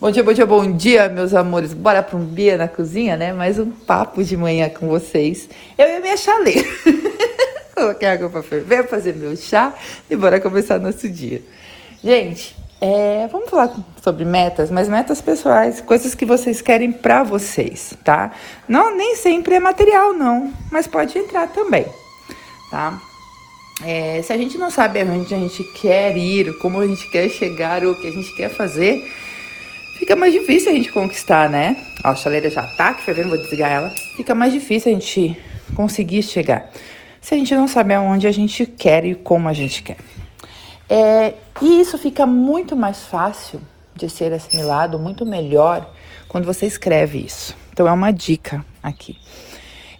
Bom dia, bom dia, bom dia, meus amores. Bora para um Bia na cozinha, né? Mais um papo de manhã com vocês. Eu e minha chaleira. Coloquei água para ferver, fazer meu chá e bora começar nosso dia. Gente, é, vamos falar sobre metas, mas metas pessoais, coisas que vocês querem para vocês, tá? Não, nem sempre é material, não, mas pode entrar também, tá? É, se a gente não sabe aonde a gente quer ir, como a gente quer chegar, ou o que a gente quer fazer, fica mais difícil a gente conquistar, né? Ó, a chaleira já tá aqui fervendo, vou desligar ela. Fica mais difícil a gente conseguir chegar. Se a gente não sabe aonde a gente quer e como a gente quer. É, e isso fica muito mais fácil de ser assimilado, muito melhor, quando você escreve isso. Então é uma dica aqui.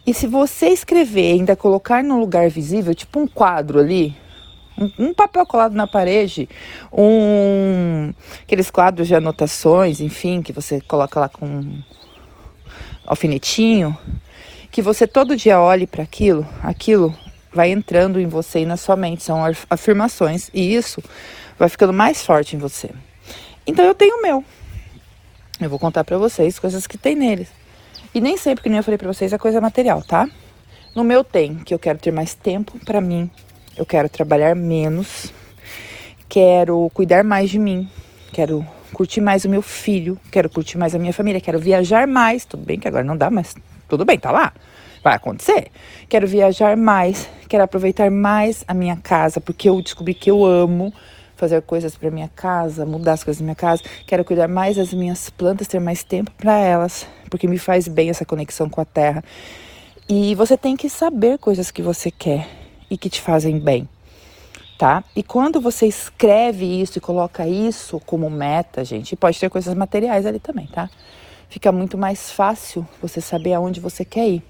E se você escrever ainda colocar no lugar visível, tipo um quadro ali, um, papel colado na parede, um aqueles quadros de anotações, enfim, que você coloca lá com alfinetinho, que você todo dia olhe para aquilo, aquilo vai entrando em você e na sua mente, são afirmações e isso vai ficando mais forte em você. Então eu tenho o meu. Eu vou contar para vocês coisas que tem neles. E nem sempre que nem eu falei para vocês é coisa material, tá? No meu tem que eu quero ter mais tempo para mim, eu quero trabalhar menos, quero cuidar mais de mim, quero curtir mais o meu filho, quero curtir mais a minha família, quero viajar mais. Tudo bem que agora não dá, mas tudo bem, tá lá. Vai acontecer. Quero viajar mais, quero aproveitar mais a minha casa, porque eu descobri que eu amo fazer coisas para minha casa, mudar as coisas da minha casa. Quero cuidar mais das minhas plantas, ter mais tempo para elas, porque me faz bem essa conexão com a terra. E você tem que saber coisas que você quer e que te fazem bem, tá? E quando você escreve isso e coloca isso como meta, gente, pode ter coisas materiais ali também, tá? Fica muito mais fácil você saber aonde você quer ir.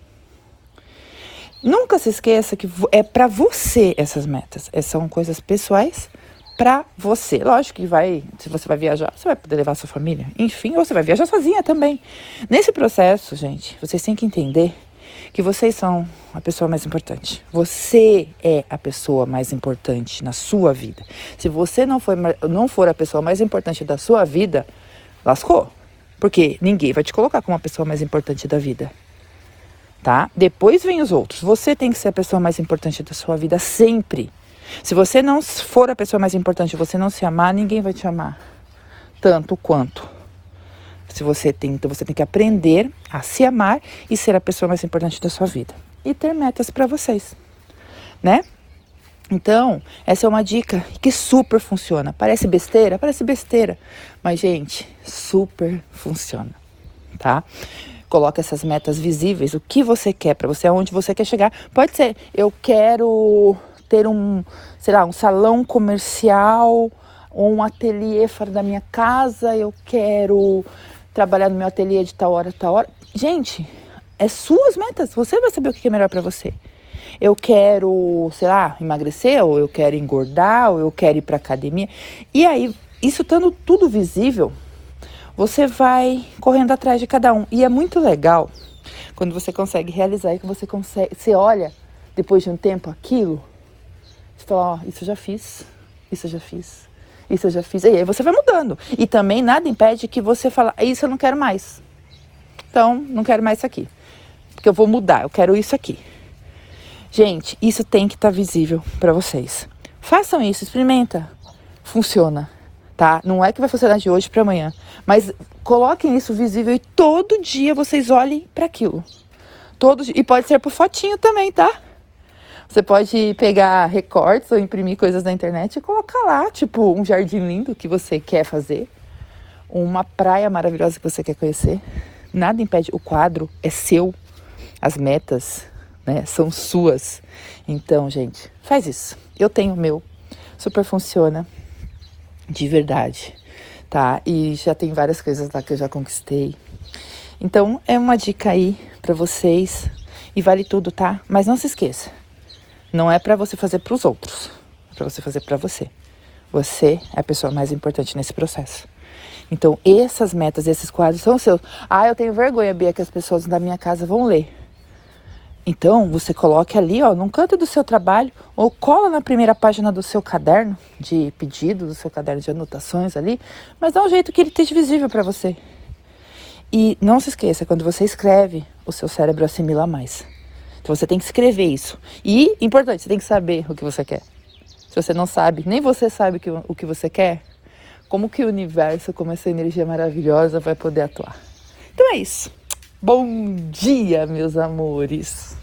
Nunca se esqueça que é para você essas metas. É, são coisas pessoais para você. Lógico que vai, se você vai viajar, você vai poder levar sua família. Enfim, ou você vai viajar sozinha também. Nesse processo, gente, vocês têm que entender que vocês são a pessoa mais importante. Você é a pessoa mais importante na sua vida. Se você não for, não for a pessoa mais importante da sua vida, lascou. Porque ninguém vai te colocar como a pessoa mais importante da vida. Tá? Depois vem os outros. Você tem que ser a pessoa mais importante da sua vida sempre. Se você não for a pessoa mais importante, você não se amar, ninguém vai te amar tanto quanto se você tem, então você tem que aprender a se amar e ser a pessoa mais importante da sua vida e ter metas para vocês, né? Então, essa é uma dica que super funciona. Parece besteira? Parece besteira. Mas, gente, super funciona, tá? Coloca essas metas visíveis, o que você quer para você, aonde você quer chegar. Pode ser, eu quero ter um, sei lá, um salão comercial ou um ateliê fora da minha casa, eu quero trabalhar no meu ateliê de tal hora, tal hora. Gente, é suas metas. Você vai saber o que é melhor para você. Eu quero, sei lá, emagrecer, ou eu quero engordar, ou eu quero ir para academia. E aí, isso estando tudo visível, você vai correndo atrás de cada um. E é muito legal quando você consegue realizar e que você consegue, você olha depois de um tempo aquilo, você fala, ó, oh, isso eu já fiz, isso eu já fiz, isso eu já fiz. E aí você vai mudando. E também nada impede que você fale, isso eu não quero mais. Então, não quero mais isso aqui. Porque eu vou mudar, eu quero isso aqui. Gente, isso tem que estar tá visível para vocês. Façam isso, experimenta. Funciona, tá? Não é que vai funcionar de hoje para amanhã, mas coloquem isso visível e todo dia vocês olhem para aquilo. Todo e pode ser por fotinho também, tá? Você pode pegar recortes ou imprimir coisas na internet e colocar lá, tipo, um jardim lindo que você quer fazer, uma praia maravilhosa que você quer conhecer. Nada impede, o quadro é seu, as metas né, são suas. Então, gente, faz isso. Eu tenho o meu, super funciona, de verdade, tá? E já tem várias coisas lá que eu já conquistei. Então, é uma dica aí para vocês e vale tudo, tá? Mas não se esqueça, não é para você fazer para os outros, é para você fazer para você. Você é a pessoa mais importante nesse processo. Então, essas metas, esses quadros são seus. Ah, eu tenho vergonha, Bia, que as pessoas da minha casa vão ler. Então, você coloque ali, ó, num canto do seu trabalho, ou cola na primeira página do seu caderno de pedido, do seu caderno de anotações ali, mas dá um jeito que ele esteja visível para você. E não se esqueça, quando você escreve, o seu cérebro assimila mais. Então você tem que escrever isso. E, importante, você tem que saber o que você quer. Se você não sabe, nem você sabe o que você quer, como que o universo, como essa energia maravilhosa vai poder atuar? Então é isso. Bom dia, meus amores!